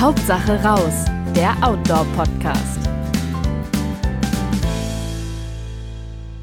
Hauptsache raus, der Outdoor-Podcast.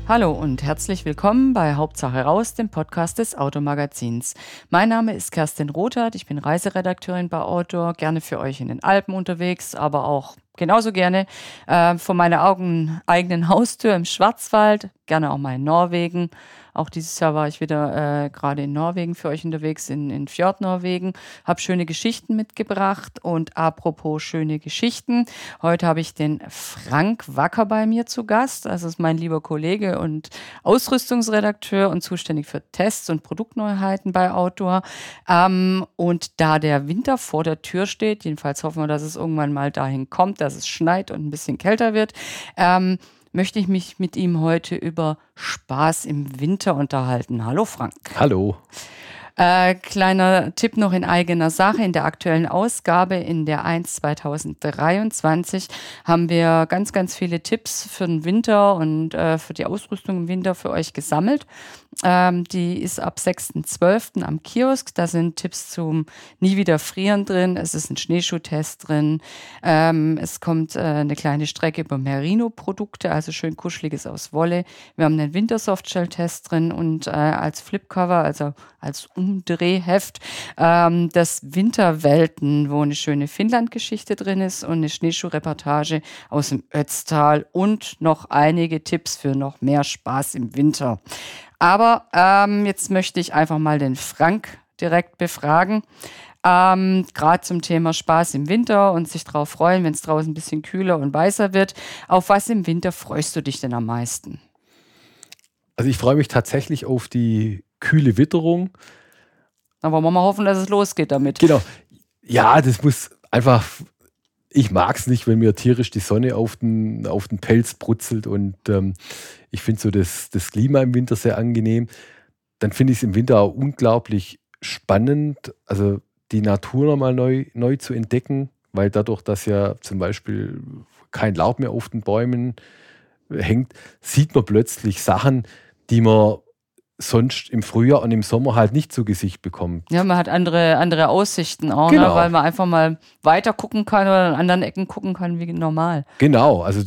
Hallo und herzlich willkommen bei Hauptsache raus, dem Podcast des Automagazins. Mein Name ist Kerstin Rothart, ich bin Reiseredakteurin bei Outdoor, gerne für euch in den Alpen unterwegs, aber auch genauso gerne äh, vor meiner Augen eigenen Haustür im Schwarzwald, gerne auch mal in Norwegen auch dieses Jahr war ich wieder äh, gerade in Norwegen für euch unterwegs, in, in Fjord Norwegen, habe schöne Geschichten mitgebracht. Und apropos schöne Geschichten, heute habe ich den Frank Wacker bei mir zu Gast. Das ist mein lieber Kollege und Ausrüstungsredakteur und zuständig für Tests und Produktneuheiten bei Outdoor. Ähm, und da der Winter vor der Tür steht, jedenfalls hoffen wir, dass es irgendwann mal dahin kommt, dass es schneit und ein bisschen kälter wird, ähm, möchte ich mich mit ihm heute über Spaß im Winter unterhalten. Hallo Frank. Hallo. Äh, kleiner Tipp noch in eigener Sache. In der aktuellen Ausgabe, in der 1 2023, haben wir ganz, ganz viele Tipps für den Winter und äh, für die Ausrüstung im Winter für euch gesammelt. Ähm, die ist ab 6.12. am Kiosk. Da sind Tipps zum Nie wieder frieren drin. Es ist ein Schneeschuhtest drin. Ähm, es kommt äh, eine kleine Strecke über Merino-Produkte, also schön kuscheliges aus Wolle. Wir haben einen Wintersoftshell-Test drin und äh, als Flipcover, also als Umdrehheft, ähm, das Winterwelten, wo eine schöne Finnland-Geschichte drin ist und eine Schneeschuhreportage aus dem Ötztal und noch einige Tipps für noch mehr Spaß im Winter. Aber ähm, jetzt möchte ich einfach mal den Frank direkt befragen. Ähm, Gerade zum Thema Spaß im Winter und sich darauf freuen, wenn es draußen ein bisschen kühler und weißer wird. Auf was im Winter freust du dich denn am meisten? Also ich freue mich tatsächlich auf die kühle Witterung. Dann wollen wir mal hoffen, dass es losgeht damit. Genau. Ja, das muss einfach ich mag es nicht, wenn mir tierisch die Sonne auf den, auf den Pelz brutzelt und ähm, ich finde so das, das Klima im Winter sehr angenehm. Dann finde ich es im Winter auch unglaublich spannend, also die Natur nochmal neu, neu zu entdecken, weil dadurch, dass ja zum Beispiel kein Laub mehr auf den Bäumen hängt, sieht man plötzlich Sachen, die man sonst im Frühjahr und im Sommer halt nicht zu Gesicht bekommt. Ja, man hat andere, andere Aussichten auch, ne? genau. ne? weil man einfach mal weiter gucken kann oder an anderen Ecken gucken kann wie normal. Genau, also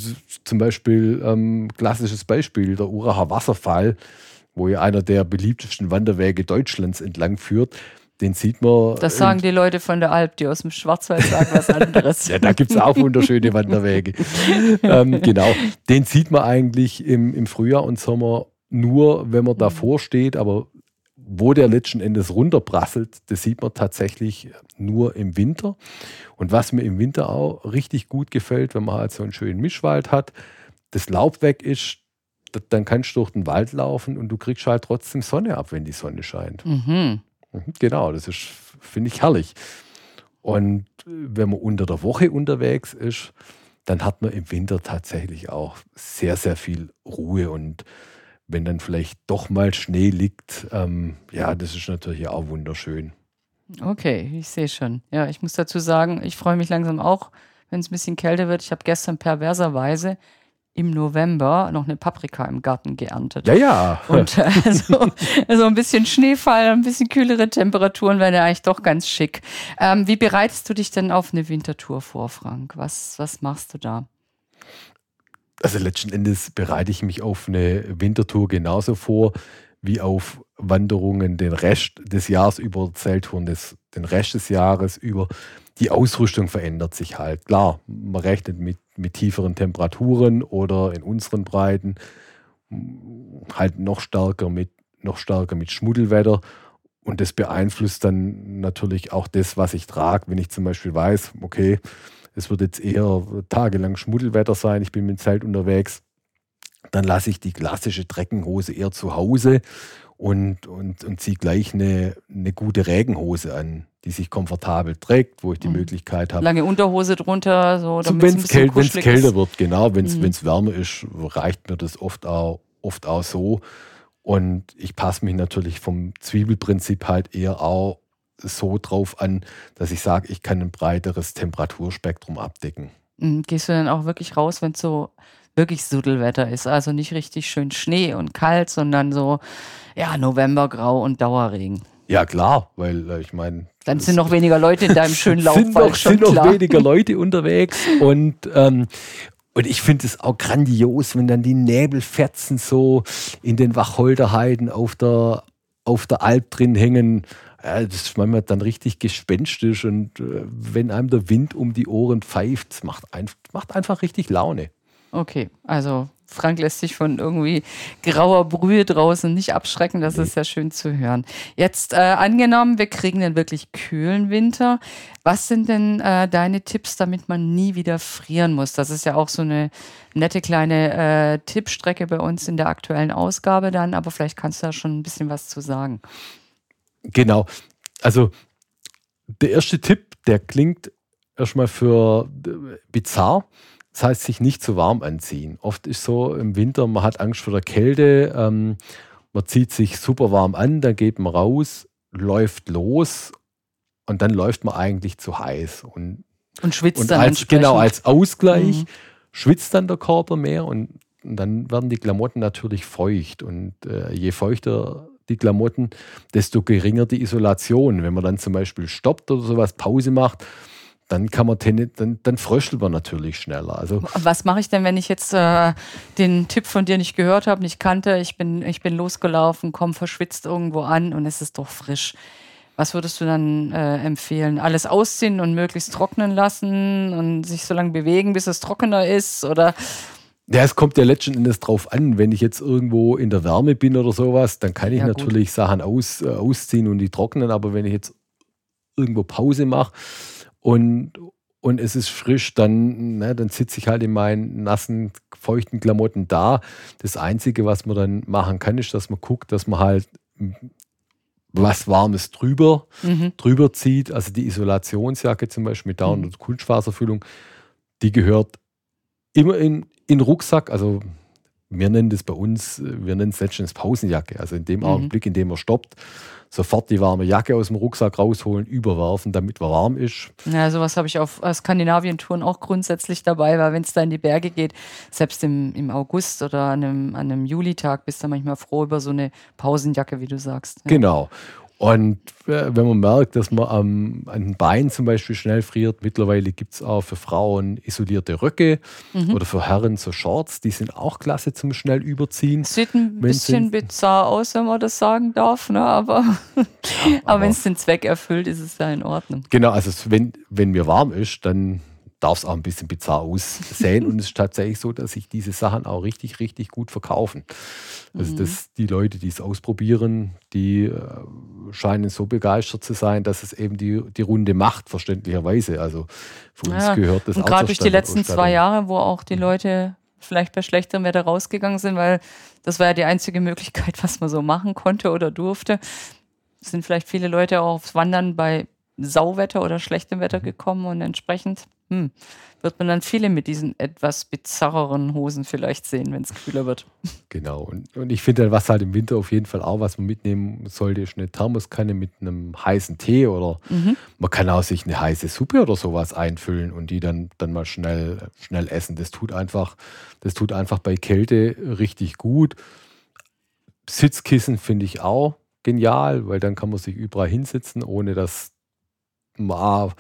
zum Beispiel ähm, klassisches Beispiel, der Uracher Wasserfall, wo ja einer der beliebtesten Wanderwege Deutschlands entlang führt. Den sieht man. Das sagen die Leute von der Alp, die aus dem Schwarzwald sagen was anderes. ja, da gibt es auch wunderschöne Wanderwege. ähm, genau. Den sieht man eigentlich im, im Frühjahr und Sommer nur, wenn man mhm. davor steht, aber wo der letzten Endes runterprasselt, das sieht man tatsächlich nur im Winter. Und was mir im Winter auch richtig gut gefällt, wenn man halt so einen schönen Mischwald hat, das Laub weg ist, dann kannst du durch den Wald laufen und du kriegst halt trotzdem Sonne ab, wenn die Sonne scheint. Mhm. mhm genau, das ist, finde ich, herrlich. Und wenn man unter der Woche unterwegs ist, dann hat man im Winter tatsächlich auch sehr, sehr viel Ruhe und wenn dann vielleicht doch mal Schnee liegt, ähm, ja, das ist natürlich auch wunderschön. Okay, ich sehe schon. Ja, ich muss dazu sagen, ich freue mich langsam auch, wenn es ein bisschen kälter wird. Ich habe gestern perverserweise im November noch eine Paprika im Garten geerntet. Ja, ja. Und äh, so, also ein bisschen Schneefall, ein bisschen kühlere Temperaturen wären ja eigentlich doch ganz schick. Ähm, wie bereitest du dich denn auf eine Wintertour vor, Frank? Was, was machst du da? Also letzten Endes bereite ich mich auf eine Wintertour genauso vor wie auf Wanderungen den Rest des Jahres über Zelttouren, des, den Rest des Jahres über. Die Ausrüstung verändert sich halt. Klar, man rechnet mit, mit tieferen Temperaturen oder in unseren Breiten halt noch stärker mit, noch stärker mit Schmuddelwetter. Und das beeinflusst dann natürlich auch das, was ich trage. Wenn ich zum Beispiel weiß, okay, es wird jetzt eher tagelang Schmuddelwetter sein, ich bin mit dem Zelt unterwegs, dann lasse ich die klassische Treckenhose eher zu Hause und, und, und ziehe gleich eine, eine gute Regenhose an, die sich komfortabel trägt, wo ich die mhm. Möglichkeit habe. Lange Unterhose drunter, so so, Wenn es käl kälter wird, genau, wenn es mhm. wärmer ist, reicht mir das oft auch, oft auch so. Und ich passe mich natürlich vom Zwiebelprinzip halt eher auch so drauf an, dass ich sage, ich kann ein breiteres Temperaturspektrum abdecken. Mhm, gehst du dann auch wirklich raus, wenn es so wirklich Sudelwetter ist? Also nicht richtig schön Schnee und kalt, sondern so, ja, Novembergrau und Dauerregen. Ja, klar, weil äh, ich meine. Dann sind noch weniger Leute in deinem schönen Laufwald sind noch, schon sind noch klar. weniger Leute unterwegs und ähm, und ich finde es auch grandios, wenn dann die Nebelfetzen so in den Wacholderheiden auf der, auf der Alp drin hängen. Ja, das ist manchmal dann richtig gespenstisch und äh, wenn einem der Wind um die Ohren pfeift, macht, ein, macht einfach richtig Laune. Okay, also Frank lässt sich von irgendwie grauer Brühe draußen nicht abschrecken. Das Nee. ist ja schön zu hören. Jetzt äh, angenommen, wir kriegen einen wirklich kühlen Winter. Was sind denn äh, deine Tipps, damit man nie wieder frieren muss? Das ist ja auch so eine nette kleine äh, Tippstrecke bei uns in der aktuellen Ausgabe dann, aber vielleicht kannst du da schon ein bisschen was zu sagen. Genau. Also der erste Tipp, der klingt erstmal für äh, bizarr. Das heißt, sich nicht zu warm anziehen. Oft ist so im Winter, man hat Angst vor der Kälte, ähm, man zieht sich super warm an, dann geht man raus, läuft los und dann läuft man eigentlich zu heiß. Und, Und schwitzt und dann als, genau als Ausgleich Mhm. schwitzt dann der Körper mehr und, und dann werden die Klamotten natürlich feucht. Und äh, je feuchter die Klamotten, desto geringer die Isolation. Wenn man dann zum Beispiel stoppt oder sowas, Pause macht, dann kann man ten, dann, dann fröstelt man natürlich schneller. Also Was mache ich denn, wenn ich jetzt äh, den Tipp von dir nicht gehört habe, nicht kannte? Ich bin, ich bin losgelaufen, komm verschwitzt irgendwo an und es ist doch frisch. Was würdest du dann äh, empfehlen? Alles ausziehen und möglichst trocknen lassen und sich so lange bewegen, bis es trockener ist? Oder Ja, es kommt ja letzten Endes drauf an, wenn ich jetzt irgendwo in der Wärme bin oder sowas, dann kann ich Ja, natürlich Sachen aus, äh, ausziehen und die trocknen, aber wenn ich jetzt irgendwo Pause mache und, und es ist frisch, dann, ne, dann sitze ich halt in meinen nassen, feuchten Klamotten da. Das Einzige, was man dann machen kann, ist, dass man guckt, dass man halt mm, was Warmes drüber, mhm. drüber zieht. Also die Isolationsjacke zum Beispiel mit Down- Mhm. und Kunstfaserfüllung, die gehört immer in, in den Rucksack. Also wir nennen das bei uns, äh, wir nennen es letztens Pausenjacke. Also in dem Mhm. Augenblick, in dem er stoppt, sofort die warme Jacke aus dem Rucksack rausholen, überwerfen, damit er warm ist. ja, sowas habe ich auf äh, Skandinavien-Touren auch grundsätzlich dabei, weil wenn es da in die Berge geht, selbst im, im August oder an einem, an einem Julitag, bist du manchmal froh über so eine Pausenjacke, wie du sagst. Ja. Genau. Und äh, wenn man merkt, dass man am, an Beinen zum Beispiel schnell friert, mittlerweile gibt es auch für Frauen isolierte Röcke Mhm. oder für Herren so Shorts, die sind auch klasse zum schnell überziehen. Sieht ein bisschen bizarr aus, wenn man das sagen darf, ne? aber, aber, aber- wenn es den Zweck erfüllt, ist es ja in Ordnung. Genau, also wenn, wenn mir warm ist, dann darf es auch ein bisschen bizarr aussehen. und es ist tatsächlich so, dass sich diese Sachen auch richtig, richtig gut verkaufen. Also das, die Leute, die es ausprobieren, die äh, scheinen so begeistert zu sein, dass es eben die, die Runde macht, verständlicherweise. Also für uns Ja, gehört das Und auch gerade durch die letzten zwei. Jahre, wo auch die Leute vielleicht bei schlechterem Wetter rausgegangen sind, weil das war ja die einzige Möglichkeit, was man so machen konnte oder durfte, sind vielleicht viele Leute auch aufs Wandern bei Sauwetter oder schlechtem Wetter gekommen und entsprechend hm, wird man dann viele mit diesen etwas bizarreren Hosen vielleicht sehen, wenn es kühler wird. Genau. Und, und ich finde, was halt im Winter auf jeden Fall auch, was man mitnehmen sollte, ist eine Thermoskanne mit einem heißen Tee oder Mhm. man kann auch sich eine heiße Suppe oder sowas einfüllen und die dann, dann mal schnell, schnell essen. Das tut einfach, das tut einfach bei Kälte richtig gut. Sitzkissen finde ich auch genial, weil dann kann man sich überall hinsetzen, ohne dass man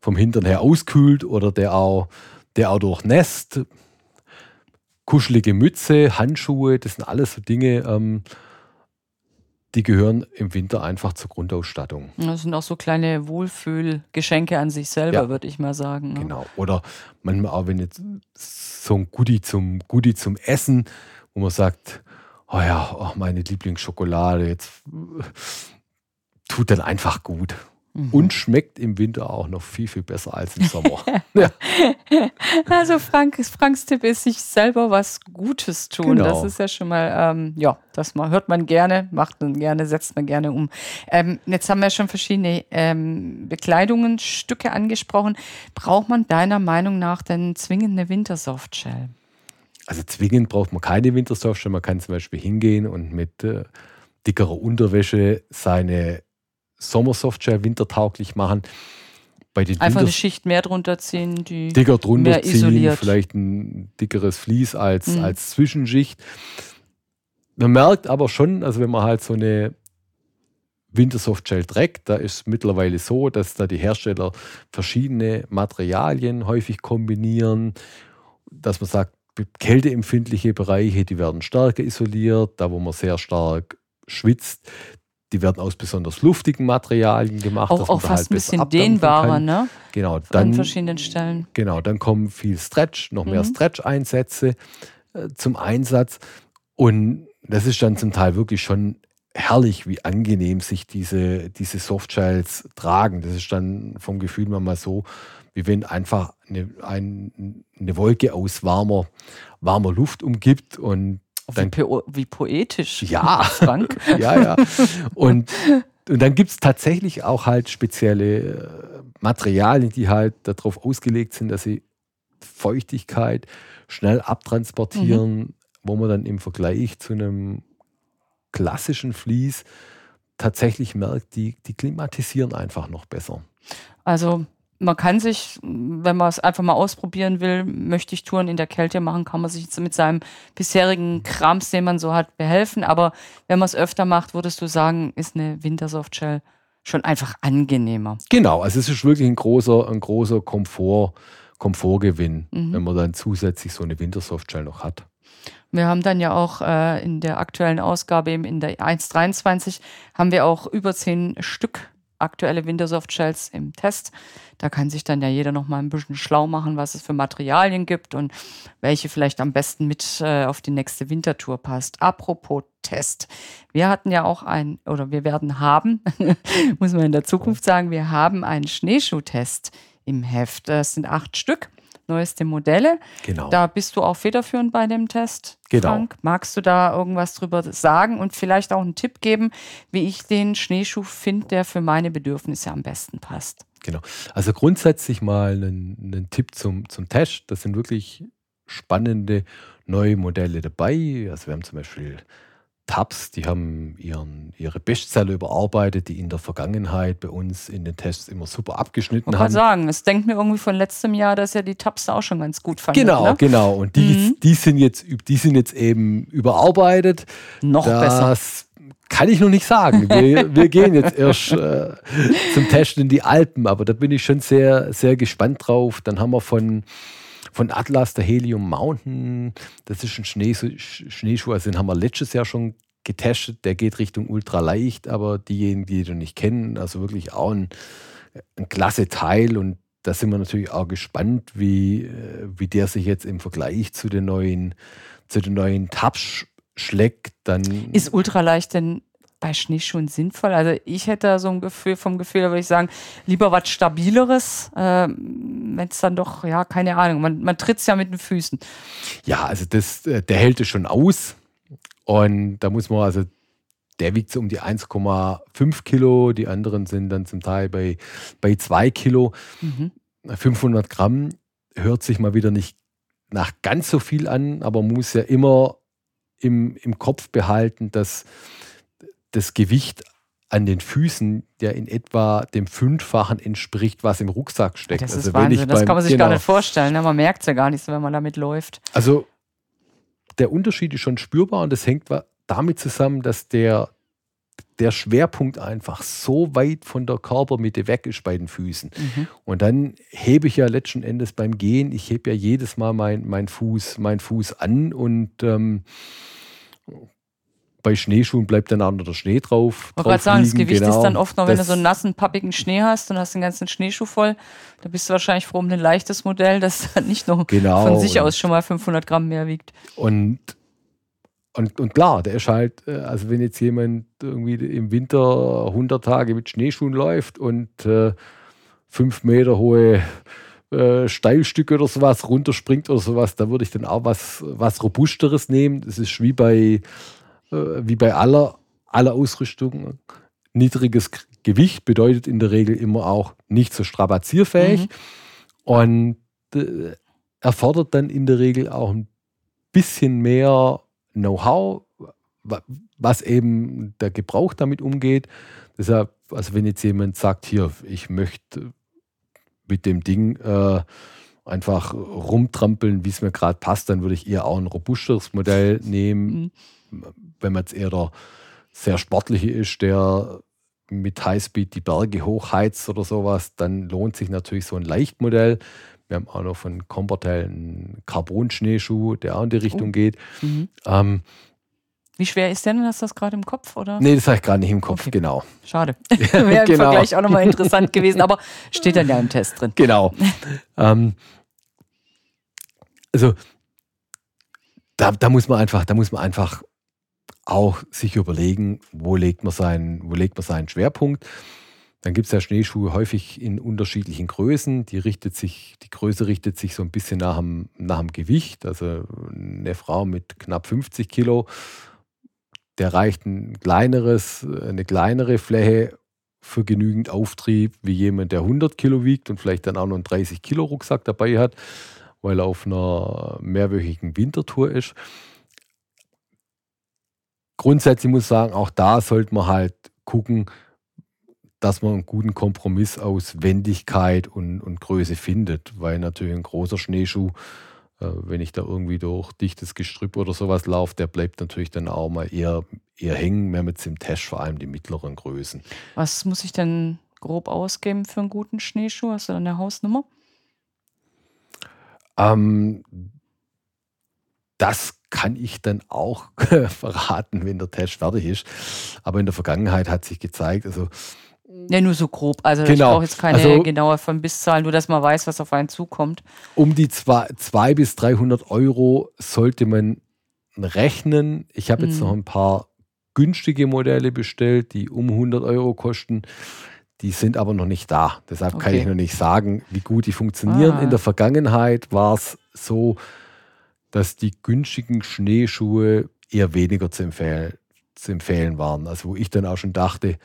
vom Hintern her auskühlt oder der auch, der auch durchnässt. Kuschelige Mütze, Handschuhe, das sind alles so Dinge, ähm, die gehören im Winter einfach zur Grundausstattung. Das sind auch so kleine Wohlfühlgeschenke an sich selber, Ja. würde ich mal sagen. ne? Genau. Oder manchmal auch, wenn jetzt so ein Goodie zum, Goodie zum Essen, wo man sagt, oh ja, oh, meine Lieblingsschokolade, jetzt tut dann einfach gut. Mhm. Und schmeckt im Winter auch noch viel, viel besser als im Sommer. ja, Also Frank, Franks Tipp ist, sich selber was Gutes tun. Genau. Das ist ja schon mal, ähm, ja, das mal hört man gerne, macht man gerne, setzt man gerne um. Ähm, jetzt haben wir schon verschiedene ähm, Bekleidungen, Stücke angesprochen. Braucht man deiner Meinung nach denn zwingend eine Wintersoftshell? Also zwingend braucht man keine Wintersoftshell. Man kann zum Beispiel hingehen und mit äh, dickerer Unterwäsche seine Sommersoftshell wintertauglich machen. Bei den Einfach eine Winters- Schicht mehr drunter ziehen, die dicker drunter mehr ziehen, isoliert. vielleicht ein dickeres Vlies als, Mhm. als Zwischenschicht. Man merkt aber schon, also wenn man halt so eine Wintersoftshell Dreck. Da ist mittlerweile so, dass da die Hersteller verschiedene Materialien häufig kombinieren, dass man sagt, kälteempfindliche Bereiche, die werden stärker isoliert, da wo man sehr stark schwitzt, die werden aus besonders luftigen Materialien gemacht. Auch, auch fast halt ein bisschen dehnbarer, ne? Genau, dann, An verschiedenen Stellen. Genau, dann kommen viel Stretch, noch mehr mhm. Stretch-Einsätze äh, zum Einsatz. Und das ist dann zum Teil wirklich schon herrlich, wie angenehm sich diese, diese Softshells tragen. Das ist dann vom Gefühl mal so, wie wenn einfach eine, ein, eine Wolke aus warmer, warmer Luft umgibt und dann, wie, po wie poetisch. Ja, Frank. ja, ja. Und, und dann gibt es tatsächlich auch halt spezielle äh, Materialien, die halt darauf ausgelegt sind, dass sie Feuchtigkeit schnell abtransportieren, mhm. wo man dann im Vergleich zu einem klassischen Vlies tatsächlich merkt, die, die klimatisieren einfach noch besser. Also man kann sich, wenn man es einfach mal ausprobieren will, möchte ich Touren in der Kälte machen, kann man sich jetzt mit seinem bisherigen Krams, den man so hat, behelfen. Aber wenn man es öfter macht, würdest du sagen, ist eine Wintersoftshell schon einfach angenehmer. Genau, also es ist wirklich ein großer, ein großer Komfort, Komfortgewinn, mhm. wenn man dann zusätzlich so eine Wintersoftshell noch hat. Wir haben dann ja auch äh, in der aktuellen Ausgabe, eben in der 1.23, haben wir auch über zehn Stück aktuelle Wintersoft Shells im Test. Da kann sich dann ja jeder noch mal ein bisschen schlau machen, was es für Materialien gibt und welche vielleicht am besten mit äh, auf die nächste Wintertour passt. Apropos Test. Wir hatten ja auch ein, oder wir werden haben, muss man in der Zukunft sagen, wir haben einen Schneeschuhtest im Heft. Das sind acht Stück neueste Modelle. Genau. Da bist du auch federführend bei dem Test. Genau. Frank. Magst du da irgendwas drüber sagen und vielleicht auch einen Tipp geben, wie ich den Schneeschuh finde, der für meine Bedürfnisse am besten passt? Genau. Also grundsätzlich mal einen, einen Tipp zum, zum Test. Das sind wirklich spannende neue Modelle dabei. Also wir haben zum Beispiel Tabs, die haben ihren, ihre Bestseller überarbeitet, die in der Vergangenheit bei uns in den Tests immer super abgeschnitten haben. Ich kann sagen, es denkt mir irgendwie von letztem Jahr, dass ja die Tabs auch schon ganz gut fanden. Genau, ne? genau. Und die, mhm. die, sind jetzt, die sind jetzt eben überarbeitet. Noch das besser. Kann ich noch nicht sagen. Wir, wir gehen jetzt erst äh, zum Testen in die Alpen, aber da bin ich schon sehr, sehr gespannt drauf. Dann haben wir von von Atlas, der Helium Mountain. Das ist ein Schnee, Schneeschuh, also den haben wir letztes Jahr schon getestet. Der geht Richtung ultraleicht, aber diejenigen, die den nicht kennen, also wirklich auch ein, ein klasse Teil und da sind wir natürlich auch gespannt, wie, äh, wie der sich jetzt im Vergleich zu den neuen, zu den neuen Tabs schlägt. Dann ist ultraleicht denn bei Schneeschuhen sinnvoll? Also ich hätte so ein Gefühl vom Gefühl, da würde ich sagen, lieber was Stabileres, äh, wenn es dann doch, ja, keine Ahnung, man, man tritt es ja mit den Füßen. Ja, also das, äh, der hält es schon aus. Und da muss man also, der wiegt so um die 1,5 Kilo, die anderen sind dann zum Teil bei, bei 2 Kilo. Mhm. 500 Gramm hört sich mal wieder nicht nach ganz so viel an, aber man muss ja immer im, im Kopf behalten, dass das Gewicht an den Füßen ja in etwa dem Fünffachen entspricht, was im Rucksack steckt. Das ist also Wahnsinn, das kann man sich genau, gar nicht vorstellen. Ne? Man merkt es ja gar nicht so, wenn man damit läuft. Also der Unterschied ist schon spürbar und das hängt damit zusammen, dass der, der Schwerpunkt einfach so weit von der Körpermitte weg ist bei den Füßen. Mhm. Und dann hebe ich ja letzten Endes beim Gehen, ich hebe ja jedes Mal meinen mein Fuß, mein Fuß an und ähm, bei Schneeschuhen bleibt dann auch noch der Schnee drauf. Ich wollte gerade sagen, das Gewicht genau. ist dann oft noch, wenn du so einen nassen, pappigen Schnee hast und hast den ganzen Schneeschuh voll, da bist du wahrscheinlich froh um ein leichtes Modell, das dann nicht noch genau. von sich aus schon mal 500 Gramm mehr wiegt. Und, und, und klar, der ist halt, äh, also wenn jetzt jemand irgendwie im Winter 100 Tage mit Schneeschuhen läuft und äh, fünf Meter hohe äh, Steilstücke oder sowas runterspringt oder sowas, da würde ich dann auch was, was Robusteres nehmen. Das ist wie bei wie bei aller, aller Ausrüstung. Niedriges Gewicht bedeutet in der Regel immer auch nicht so strapazierfähig mhm. und äh, erfordert dann in der Regel auch ein bisschen mehr Know-how, was eben der Gebrauch damit umgeht. Deshalb, also wenn jetzt jemand sagt, hier, ich möchte mit dem Ding äh, einfach rumtrampeln, wie es mir gerade passt, dann würde ich eher auch ein robusteres Modell nehmen. Wenn man jetzt eher der sehr sportliche ist, der mit Highspeed die Berge hochheizt oder sowas, dann lohnt sich natürlich so ein Leichtmodell. Wir haben auch noch von Comportel einen Carbon-Schneeschuh, der auch in die Richtung oh. geht. Mhm. Ähm, Wie schwer ist denn? Hast du das gerade im Kopf? Oder? Nee, das habe ich gerade nicht im Kopf, okay. genau. Schade. Wäre im genau. Vergleich auch nochmal interessant gewesen, aber steht dann ja im Test drin. Genau. ähm, also da, da, muss man einfach, da muss man einfach auch sich überlegen, wo legt man seinen, wo legt man seinen Schwerpunkt. Dann gibt es ja Schneeschuhe häufig in unterschiedlichen Größen. Die, richtet sich, die Größe richtet sich so ein bisschen nach dem, nach dem Gewicht. Also eine Frau mit knapp 50 Kilo, der reicht ein kleineres, eine kleinere Fläche für genügend Auftrieb wie jemand, der 100 Kilo wiegt und vielleicht dann auch noch einen 30 Kilo Rucksack dabei hat, weil er auf einer mehrwöchigen Wintertour ist. Grundsätzlich muss ich sagen, auch da sollte man halt gucken, dass man einen guten Kompromiss aus Wendigkeit und, und Größe findet, weil natürlich ein großer Schneeschuh, äh, wenn ich da irgendwie durch dichtes Gestrüpp oder sowas laufe, der bleibt natürlich dann auch mal eher, eher hängen. Haben jetzt im Test vor allem die mittleren Größen. Was muss ich denn grob ausgeben für einen guten Schneeschuh? Hast du da eine Hausnummer? Ähm, das kann ich dann auch verraten, wenn der Test fertig ist. Aber in der Vergangenheit hat sich gezeigt, also ja, nur so grob. Also genau. ich brauche jetzt keine also, genaue Vermisszahl, nur dass man weiß, was auf einen zukommt. Um die 200 bis 300 Euro sollte man rechnen. Ich habe jetzt mhm. noch ein paar günstige Modelle bestellt, die um 100 Euro kosten. Die sind aber noch nicht da. Deshalb okay. kann ich noch nicht sagen, wie gut die funktionieren. Ah. In der Vergangenheit war es so, dass die günstigen Schneeschuhe eher weniger zu empfehlen, zu empfehlen waren. Also wo ich dann auch schon dachte,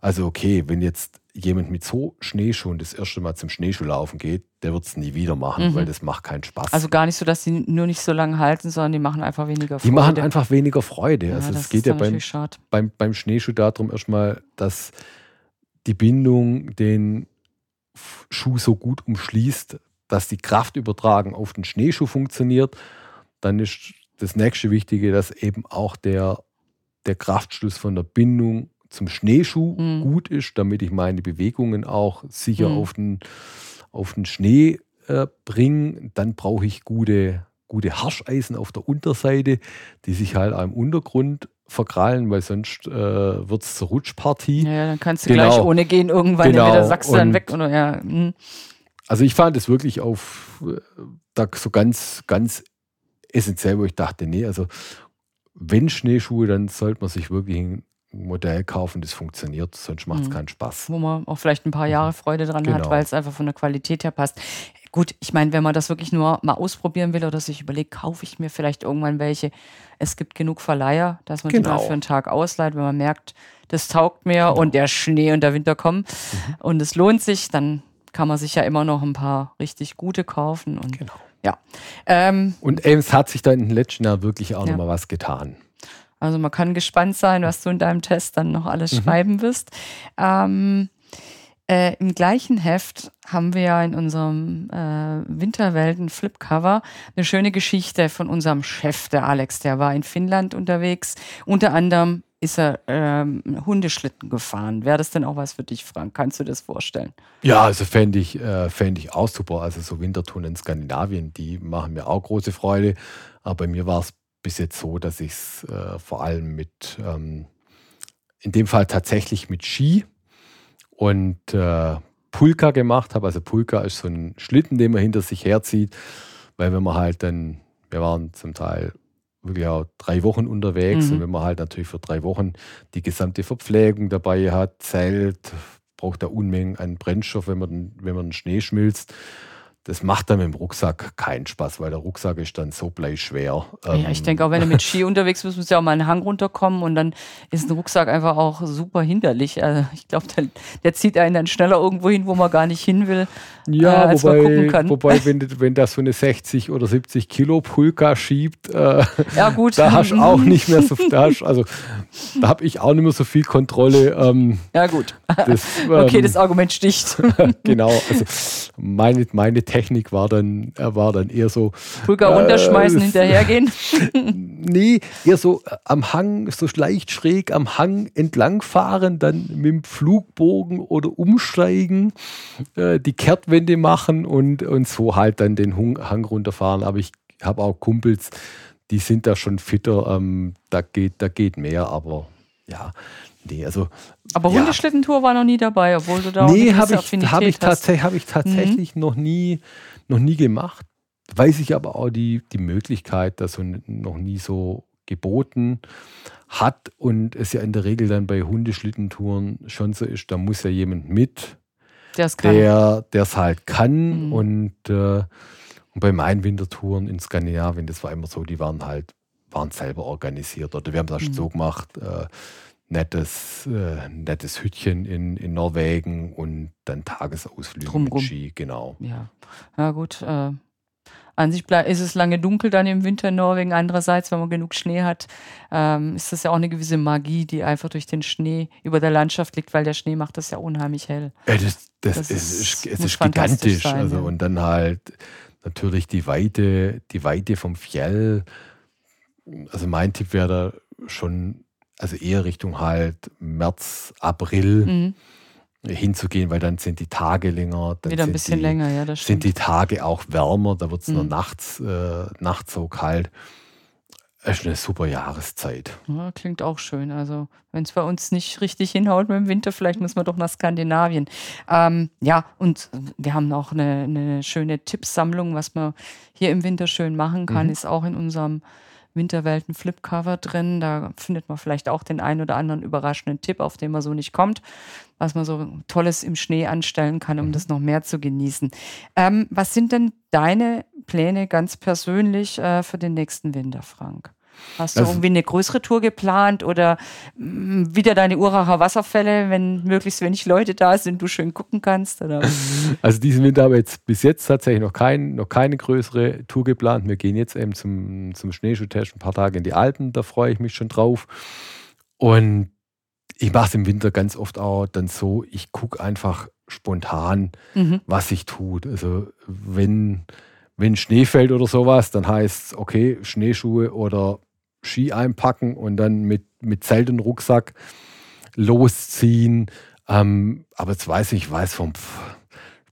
also okay, wenn jetzt jemand mit so Schneeschuhen das erste Mal zum Schneeschuhlaufen geht, der wird es nie wieder machen, mhm. weil das macht keinen Spaß. Also gar nicht so, dass sie nur nicht so lange halten, sondern die machen einfach weniger Freude. Die machen einfach weniger Freude. Ja, also es geht ja beim, beim, beim Schneeschuh darum erstmal, dass die Bindung den Schuh so gut umschließt, dass die Kraftübertragung auf den Schneeschuh funktioniert. Dann ist das nächste Wichtige, dass eben auch der, der Kraftschluss von der Bindung zum Schneeschuh mhm. gut ist, damit ich meine Bewegungen auch sicher mhm. auf, den, auf den Schnee äh, bringe. Dann brauche ich gute, gute Harscheisen auf der Unterseite, die sich halt am Untergrund verkrallen, weil sonst äh, wird es zur Rutschpartie. Ja, dann kannst du genau. gleich ohne gehen irgendwann genau. wieder du dann weg. Oder, ja. Hm. Also ich fand es wirklich auf äh, da so ganz, ganz essentiell, wo ich dachte, nee, also wenn Schneeschuhe, dann sollte man sich wirklich ein Modell kaufen, das funktioniert, sonst macht es mhm. keinen Spaß. Wo man auch vielleicht ein paar Jahre mhm. Freude dran genau. hat, weil es einfach von der Qualität her passt. Gut, ich meine, wenn man das wirklich nur mal ausprobieren will oder sich überlegt, kaufe ich mir vielleicht irgendwann welche. Es gibt genug Verleiher, dass man genau. die mal für einen Tag ausleiht, wenn man merkt, das taugt mir genau. und der Schnee und der Winter kommen mhm. und es lohnt sich, dann kann man sich ja immer noch ein paar richtig gute kaufen. Und, genau. Ja. Ähm, und es hat sich da in den letzten Jahren wirklich auch ja. noch mal was getan. Also man kann gespannt sein, was du in deinem Test dann noch alles mhm. schreiben wirst. Ähm, äh, Im gleichen Heft haben wir ja in unserem äh, Winterwelten-Flipcover eine schöne Geschichte von unserem Chef, der Alex. Der war in Finnland unterwegs. Unter anderem ist er ähm, Hundeschlitten gefahren. Wäre das denn auch was für dich, Frank? Kannst du das vorstellen? Ja, also fände ich, äh, fänd ich auch super. Also so Wintertouren in Skandinavien, die machen mir auch große Freude. Aber bei mir war es bis jetzt so, dass ich es äh, vor allem mit, ähm, in dem Fall tatsächlich mit Ski und äh, Pulka gemacht habe. Also Pulka ist so ein Schlitten, den man hinter sich herzieht, weil wenn man halt dann, wir waren zum Teil wirklich auch drei Wochen unterwegs mhm. und wenn man halt natürlich für drei Wochen die gesamte Verpflegung dabei hat, Zelt, braucht er Unmengen an Brennstoff, wenn man, wenn man Schnee schmilzt das macht dann mit dem Rucksack keinen Spaß, weil der Rucksack ist dann so bleischwer. Ja, ich ähm, denke auch, wenn du mit Ski unterwegs bist, musst du ja auch mal einen Hang runterkommen und dann ist ein Rucksack einfach auch super hinderlich. Also ich glaube, der, der, zieht einen dann schneller irgendwo hin, wo man gar nicht hin will, ja, äh, als wobei, man gucken kann. Wobei, wenn, wenn das so eine 60 oder 70 Kilo Pulka schiebt, äh, ja, gut. da hast du auch nicht mehr so da hast, also da habe ich auch nicht mehr so viel Kontrolle. Ähm, ja, gut. Das, ähm, okay, das Argument sticht. genau, also meine, meine Technik war dann, war dann eher so. Runterschmeißen, äh, hinterhergehen. nee, eher so äh, am Hang, so leicht schräg am Hang entlangfahren, dann mit dem Flugbogen oder umsteigen, äh, die Kehrtwende machen und, und so halt dann den Hang runterfahren. Aber ich habe auch Kumpels, die sind da schon fitter, ähm, da, geht, da geht mehr, aber ja, nee, also. Aber ja. Hundeschlittentour war noch nie dabei, obwohl du da nee, habe ich, hab ich, tats hab ich tatsächlich mhm. noch, nie, noch nie gemacht. Weiß ich aber auch die, die Möglichkeit, dass so noch nie so geboten hat und es ja in der Regel dann bei Hundeschlittentouren schon so ist, da muss ja jemand mit, der es halt kann mhm. und äh, und bei meinen Wintertouren in Skandinavien, das war immer so, die waren halt, waren selber organisiert. Oder wir haben das mhm. so gemacht, äh, nettes, äh, nettes Hütchen in, in Norwegen und dann Tagesausflüge mit Ski, genau. Ja, ja gut. Äh, an sich ist es lange dunkel dann im Winter in Norwegen. Andererseits, wenn man genug Schnee hat, ähm, ist das ja auch eine gewisse Magie, die einfach durch den Schnee über der Landschaft liegt, weil der Schnee macht das ja unheimlich hell. Ja, das, das, das ist, ist, es ist gigantisch. Sein, also, ja. Und dann halt natürlich die Weite, die Weite vom Fjell. Also mein Tipp wäre da schon, also eher Richtung halt März, April mhm. hinzugehen, weil dann sind die Tage länger. Dann Wieder ein bisschen die, länger, ja, das stimmt. Sind die Tage auch wärmer, da wird es mhm. nur nachts, äh, nachts so kalt. Es ist eine super Jahreszeit. Ja, klingt auch schön. Also, wenn es bei uns nicht richtig hinhaut mit dem Winter, vielleicht müssen wir doch nach Skandinavien. Ähm, ja, und wir haben auch eine, eine, schöne Tippsammlung, was man hier im Winter schön machen kann, mhm. ist auch in unserem Winterwelten Flipcover drin. Da findet man vielleicht auch den einen oder anderen überraschenden Tipp, auf den man so nicht kommt, was man so Tolles im Schnee anstellen kann, um mhm. das noch mehr zu genießen. Ähm, was sind denn deine Pläne ganz persönlich äh, für den nächsten Winter, Frank? Hast du also, irgendwie eine größere Tour geplant oder mh, mm, wieder deine Uracher Wasserfälle, wenn möglichst wenig Leute da sind, du schön gucken kannst? Oder? Also diesen Winter habe ich jetzt bis jetzt tatsächlich noch, kein, noch keine größere Tour geplant. Wir gehen jetzt eben zum, zum Schneeschuhtest ein paar Tage in die Alpen, da freue ich mich schon drauf. Und ich mache es im Winter ganz oft auch dann so, ich gucke einfach spontan, mhm. was sich tut. Also wenn wenn Schnee fällt oder sowas, dann heißt es, okay, Schneeschuhe oder Ski einpacken und dann mit, mit Zelt und Rucksack losziehen. Ähm, aber jetzt weiß ich, ich weiß von ein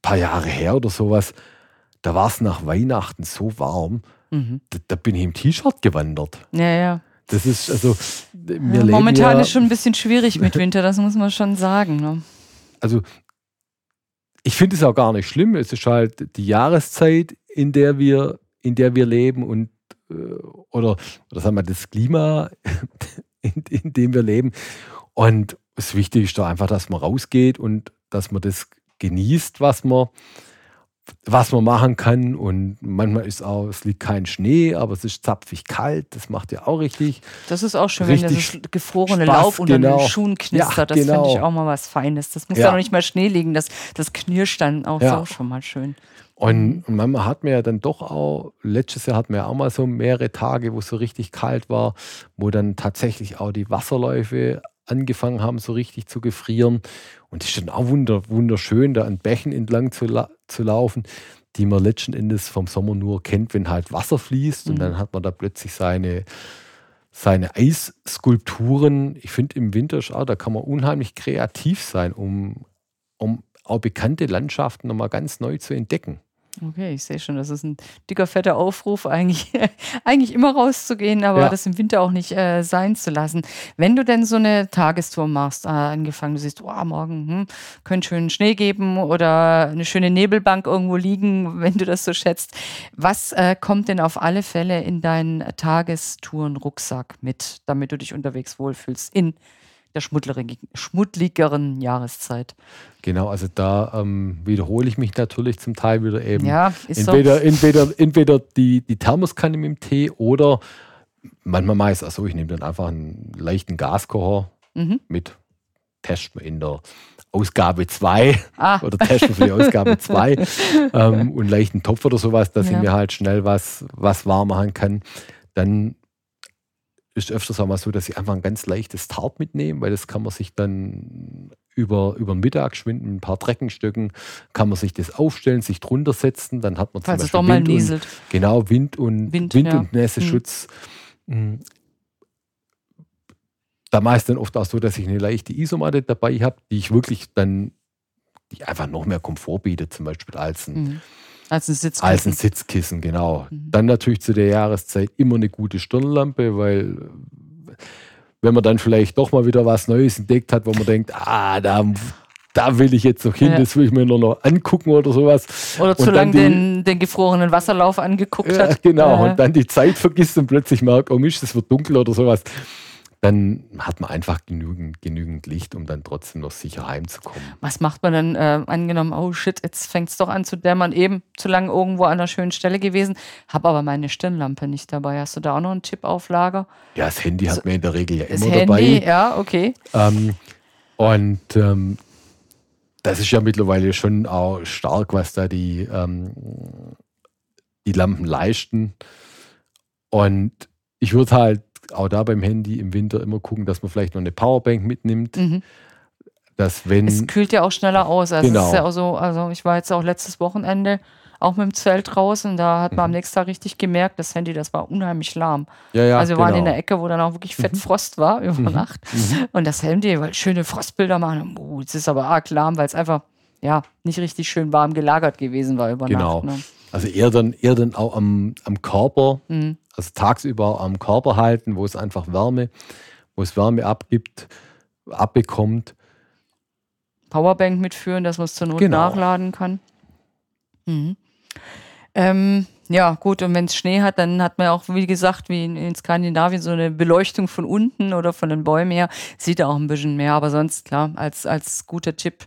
paar Jahre her oder sowas, da war es nach Weihnachten so warm, mhm. da, da, bin ich im T-Shirt gewandert. Ja, ja. Das ist also. Ja, momentan ja, ist schon ein bisschen schwierig mit Winter, das muss man schon sagen. Ne? Also, ich finde es auch gar nicht schlimm. Es ist halt die Jahreszeit, in der wir, in der wir leben und äh, oder, oder sagen wir das Klima, in, in dem wir leben. Und das Wichtige ist doch einfach, dass man rausgeht und dass man das genießt, was man, was man machen kann. Und manchmal ist auch, es liegt kein Schnee, aber es ist zapfig kalt. Das macht ja auch richtig. Das ist auch schön, wenn der so gefrorene Spaß, Lauf unter genau. den Schuhen knistert. Ja, das genau. finde ich auch mal was Feines. Das muss ja. ja noch nicht mal Schnee liegen. Das, das knirscht dann auch ja. so schon mal schön. Und, und manchmal hat man ja dann doch auch, letztes Jahr hatten wir ja auch mal so mehrere Tage, wo es so richtig kalt war, wo dann tatsächlich auch die Wasserläufe angefangen haben, so richtig zu gefrieren. Und es ist dann auch wunder, wunderschön, da an Bächen entlang zu, la zu laufen, die man letzten Endes vom Sommer nur kennt, wenn halt Wasser fließt. Mhm. Und dann hat man da plötzlich seine, seine Eisskulpturen. Ich finde im Winter auch, da kann man unheimlich kreativ sein, um, um auch bekannte Landschaften nochmal ganz neu zu entdecken. Okay, ich sehe schon, das ist ein dicker, fetter Aufruf, eigentlich, eigentlich immer rauszugehen, aber ja. das im Winter auch nicht äh, sein zu lassen. Wenn du denn so eine Tagestour machst, äh, angefangen, du siehst, oh, morgen hm, könnte schön Schnee geben oder eine schöne Nebelbank irgendwo liegen, wenn du das so schätzt. Was äh, kommt denn auf alle Fälle in deinen Tagestouren-Rucksack mit, damit du dich unterwegs wohlfühlst in der schmuddligeren Jahreszeit. Genau, also da ähm, wiederhole ich mich natürlich zum Teil wieder eben. Ja, ist entweder, so. entweder, entweder die, die Thermoskanne mit dem Tee oder manchmal meist, also ich nehme dann einfach einen leichten Gaskocher mhm. mit, testen wir in der Ausgabe 2 ah. oder testen für die Ausgabe 2 ähm, und leichten Topf oder sowas, dass ja. ich mir halt schnell was, was warm machen kann. Dann ist öfters auch mal so, dass ich einfach ein ganz leichtes Tart mitnehme, weil das kann man sich dann über, über den Mittag schwind mit ein paar Treckenstöcken, kann man sich das aufstellen, sich drunter setzen, dann hat man zum Falls Beispiel es doch mal Wind. Und, genau, Wind und Wind, Wind ja. und Nässeschutz. Mhm. Da mache ich es dann oft auch so, dass ich eine leichte Isomatte dabei habe, die ich wirklich dann, die einfach noch mehr Komfort bietet, zum Beispiel als ein, mhm. Als ein Sitzkissen. Als ein Sitzkissen, genau. Mhm. Dann natürlich zu der Jahreszeit immer eine gute Stirnlampe, weil wenn man dann vielleicht doch mal wieder was Neues entdeckt hat, wo man denkt, ah, da, da will ich jetzt noch hin, ja. das will ich mir nur noch angucken oder sowas. Oder zu lange den, den gefrorenen Wasserlauf angeguckt ja, hat. Genau, äh. und dann die Zeit vergisst und plötzlich merkt, oh Mist, es wird dunkel oder sowas dann hat man einfach genügend, genügend Licht, um dann trotzdem noch sicher heimzukommen. Was macht man dann, äh, angenommen, oh shit, jetzt fängt es doch an zu dämmern, eben zu lange irgendwo an einer schönen Stelle gewesen, habe aber meine Stirnlampe nicht dabei. Hast du da auch noch einen Tipp auf Lager? Ja, das Handy hat man in der Regel ja das immer Handy, dabei. ja, okay. Ähm, und ähm, das ist ja mittlerweile schon auch stark, was da die, ähm, die Lampen leisten. Und ich würde halt auch da beim Handy im Winter immer gucken, dass man vielleicht noch eine Powerbank mitnimmt. Mhm. Dass wenn es kühlt ja auch schneller aus. Also, genau. ja so, also ich war jetzt auch letztes Wochenende auch mit dem Zelt draußen. Da hat man mhm. am nächsten Tag richtig gemerkt, das Handy, das war unheimlich lahm. Ja, ja, also wir genau. waren in der Ecke, wo dann auch wirklich fett mhm. Frost war über mhm. Nacht. Mhm. Und das Handy, weil schöne Frostbilder machen, oh, es ist aber arg lahm, weil es einfach ja nicht richtig schön warm gelagert gewesen war über genau. Nacht. Genau. Ne? Also eher dann, eher dann auch am, am Körper. Mhm also tagsüber am Körper halten, wo es einfach Wärme, wo es Wärme abgibt, abbekommt. Powerbank mitführen, dass man es zur Not genau. nachladen kann. Mhm. Ähm, ja, gut, und wenn es Schnee hat, dann hat man auch, wie gesagt, wie in, in, Skandinavien, so eine Beleuchtung von unten oder von den Bäumen her. Sieht auch ein bisschen mehr, aber sonst, klar, als, als guter Tipp,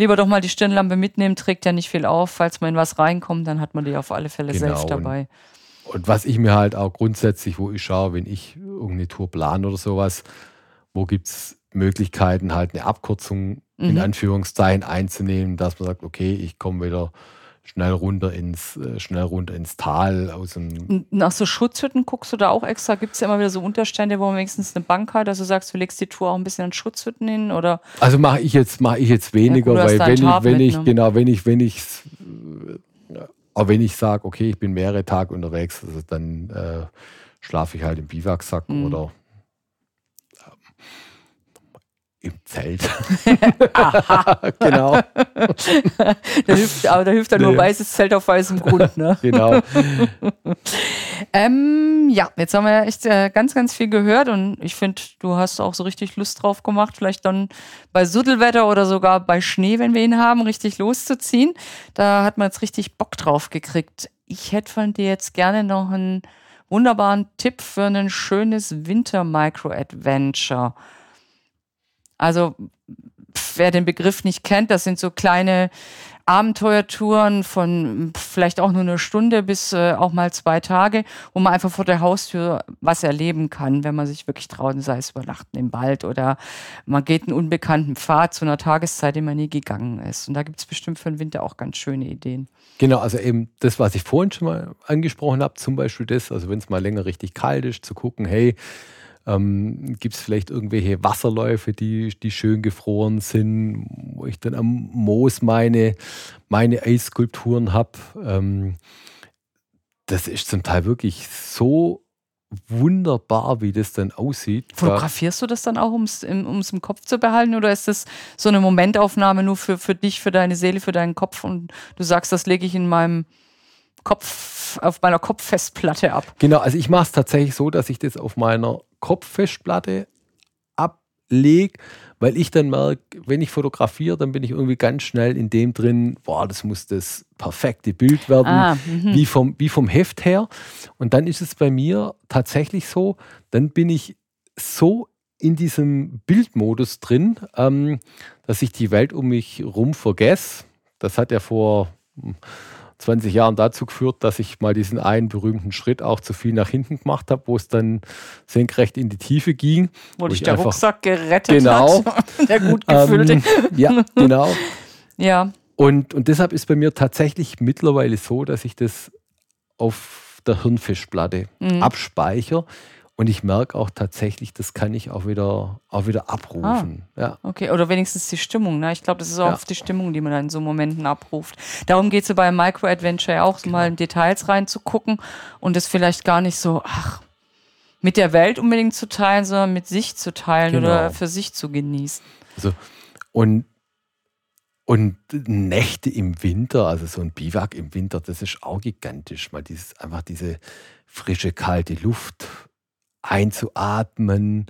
lieber doch mal die Stirnlampe mitnehmen, trägt ja nicht viel auf. Falls man in was reinkommt, dann hat man die auf alle Fälle genau, selbst dabei. Und was ich mir halt auch grundsätzlich, wo ich schaue, wenn ich irgendeine Tour plane oder sowas, wo gibt es Möglichkeiten, halt eine Abkürzung mhm. in Anführungszeichen einzunehmen, dass man sagt, okay, ich komme wieder schnell runter ins, äh, schnell runter ins Tal aus dem. Nach so Schutzhütten guckst du da auch extra? Gibt es ja immer wieder so Unterstände, wo man wenigstens eine Bank hat, dass du sagst, du legst die Tour auch ein bisschen an Schutzhütten hin oder? Also mache ich jetzt mache ich jetzt weniger, ja, weil wenn ich, wenn ich, genau, wenn ich, wenn ich aber wenn ich sage, okay, ich bin mehrere Tage unterwegs, also dann äh, schlafe ich halt im Biwaksack mhm. oder im Zelt. genau. da hilft, aber da hilft dann nur weißes Zelt auf weißem Grund. Ne? genau. ähm, ja, jetzt haben wir echt äh, ganz, ganz viel gehört und ich finde, du hast auch so richtig Lust drauf gemacht, vielleicht dann bei Suddelwetter oder sogar bei Schnee, wenn wir ihn haben, richtig loszuziehen. Da hat man jetzt richtig Bock drauf gekriegt. Ich hätte von dir jetzt gerne noch einen wunderbaren Tipp für ein schönes Winter-Micro-Adventure. Also wer den Begriff nicht kennt, das sind so kleine Abenteuertouren von vielleicht auch nur eine Stunde bis äh, auch mal zwei Tage, wo man einfach vor der Haustür was erleben kann, wenn man sich wirklich traut, sei es übernachten im Wald oder man geht einen unbekannten Pfad zu einer Tageszeit, die man nie gegangen ist. Und da gibt es bestimmt für den Winter auch ganz schöne Ideen. Genau, also eben das, was ich vorhin schon mal angesprochen habe, zum Beispiel das, also wenn es mal länger richtig kalt ist, zu gucken, hey, ähm, Gibt es vielleicht irgendwelche Wasserläufe, die, die schön gefroren sind, wo ich dann am Moos meine, meine Eisskulpturen habe? Ähm, das ist zum Teil wirklich so wunderbar, wie das dann aussieht. Fotografierst du das dann auch, um es im, Kopf zu behalten? Oder ist das so eine Momentaufnahme nur für, für dich, für deine Seele, für deinen Kopf und du sagst, das lege ich in meinem Kopf, auf meiner Kopffestplatte ab? Genau, also ich mache es tatsächlich so, dass ich das auf meiner Kopffestplatte ablege, weil ich dann merke, wenn ich fotografiere, dann bin ich irgendwie ganz schnell in dem drin, boah, das muss das perfekte Bild werden, ah, mhm. wie, vom, wie vom Heft her. Und dann ist es bei mir tatsächlich so, dann bin ich so in diesem Bildmodus drin, ähm, dass ich die Welt um mich rum vergesse. Das hat ja vor 20 Jahren dazu geführt, dass ich mal diesen einen berühmten Schritt auch zu viel nach hinten gemacht habe, wo es dann senkrecht in die Tiefe ging. Wo, wo dich der Rucksack gerettet genau, hat. der gut gefüllte. Ähm, ja, genau. ja. Und, und deshalb ist bei mir tatsächlich mittlerweile so, dass ich das auf der Hirnfischplatte mhm. abspeichere Und ich merke auch tatsächlich, das kann ich auch wieder, auch wieder abrufen. Ah, ja. Okay, oder wenigstens die Stimmung. Ne? Ich glaube, das ist auch ja. die Stimmung, die man in so Momenten abruft. Darum geht es so bei Micro Adventure auch, genau. mal in Details reinzugucken und es vielleicht gar nicht so, ach, mit der Welt unbedingt zu teilen, sondern mit sich zu teilen genau. oder für sich zu genießen. Also, und, und Nächte im Winter, also so ein Biwak im Winter, das ist auch gigantisch. Mal dieses, einfach diese frische, kalte Luft einzuatmen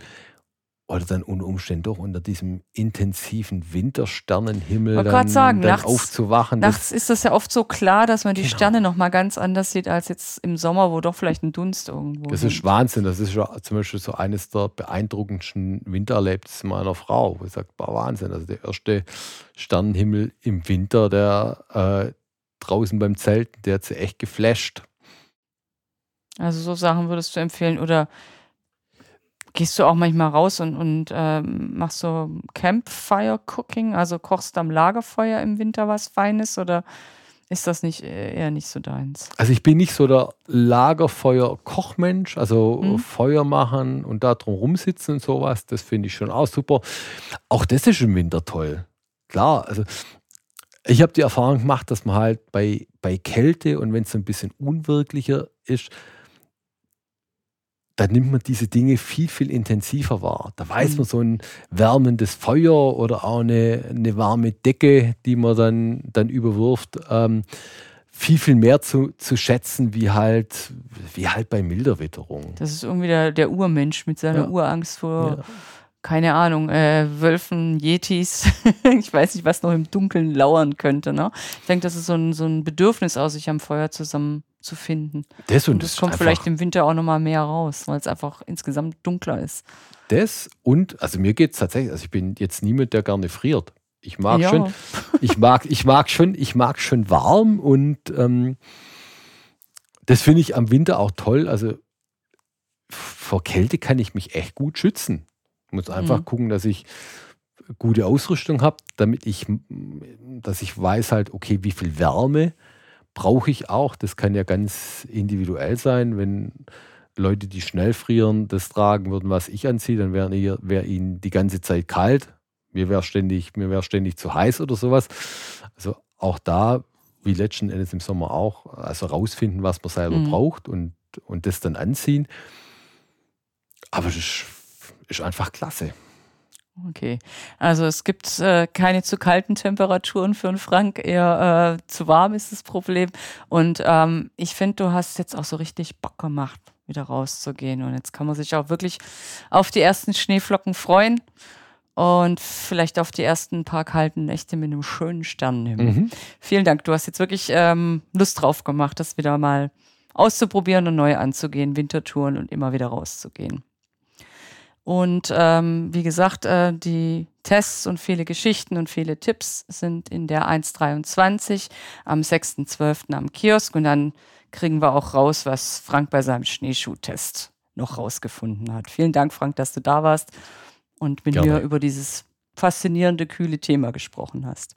oder dann unter Umständen doch unter diesem intensiven Wintersternenhimmel dann, sagen, dann nachts, aufzuwachen. Nachts ist das ja oft so klar, dass man die genau. Sterne noch mal ganz anders sieht als jetzt im Sommer, wo doch vielleicht ein Dunst irgendwo Das ist Wahnsinn. Das ist ja zum Beispiel so eines der beeindruckendsten Wintererlebnisse meiner Frau. Ich sage, war Wahnsinn. Also der erste Sternenhimmel im Winter, der äh, draußen beim Zelt, der hat sie echt geflasht. Also so Sachen würdest du empfehlen oder gehst du auch manchmal raus und, und ähm, machst so Campfire Cooking, also kochst am Lagerfeuer im Winter was Feines oder ist das nicht äh, eher nicht so deins? Also ich bin nicht so der Lagerfeuer-Kochmensch, also mhm. Feuer machen und da drum rumsitzen und sowas, das finde ich schon auch super. Auch das ist im Winter toll. Klar, also ich habe die Erfahrung gemacht, dass man halt bei, bei Kälte und wenn es ein bisschen unwirklicher ist, da nimmt man diese Dinge viel, viel intensiver wahr. Da weiß mhm. man so ein wärmendes Feuer oder auch eine, eine warme Decke, die man dann, dann überwirft, ähm, viel, viel mehr zu, zu schätzen, wie halt, wie halt bei milder Witterung. Das ist irgendwie der, der Urmensch mit seiner ja. Urangst vor. Ja keine Ahnung, äh, Wölfen, Yetis, ich weiß nicht, was noch im Dunkeln lauern könnte. Ne? Ich denke, das ist so ein, so ein Bedürfnis aus, sich am Feuer zusammen zu finden. Das, und, und das, das kommt vielleicht im Winter auch nochmal mehr raus, weil es einfach insgesamt dunkler ist. Das und, also mir geht es tatsächlich, also ich bin jetzt niemand, der gerne friert. Ich mag ja. schon, ich mag, ich mag schon, ich mag schon warm und ähm, das finde ich am Winter auch toll. Also vor Kälte kann ich mich echt gut schützen. Ich muss einfach mhm. gucken, dass ich gute Ausrüstung habe, damit ich, dass ich weiß halt, okay, wie viel Wärme brauche ich auch. Das kann ja ganz individuell sein. Wenn Leute, die schnell frieren, das tragen würden, was ich anziehe, dann wäre wär ihnen die ganze Zeit kalt. Mir wäre ständig, mir wäre ständig zu heiß oder sowas. Also auch da, wie letzten Endes im Sommer auch, also rausfinden, was man selber mhm. braucht und, und das dann anziehen. Aber das ist ist einfach klasse. Okay, also es gibt äh, keine zu kalten Temperaturen für einen Frank, eher äh, zu warm ist das Problem. Und ähm, ich finde, du hast jetzt auch so richtig Bock gemacht, wieder rauszugehen. Und jetzt kann man sich auch wirklich auf die ersten Schneeflocken freuen und vielleicht auf die ersten paar kalten Nächte mit einem schönen Sternenhimmel. Mhm. Vielen Dank, du hast jetzt wirklich ähm, Lust drauf gemacht, das wieder mal auszuprobieren und neu anzugehen, Wintertouren und immer wieder rauszugehen. Und ähm, wie gesagt, äh, die Tests und viele Geschichten und viele Tipps sind in der 1.23 am 6.12. am Kiosk. Und dann kriegen wir auch raus, was Frank bei seinem Schneeschuhtest noch rausgefunden hat. Vielen Dank, Frank, dass du da warst und mit Gerne. mir über dieses faszinierende, kühle Thema gesprochen hast.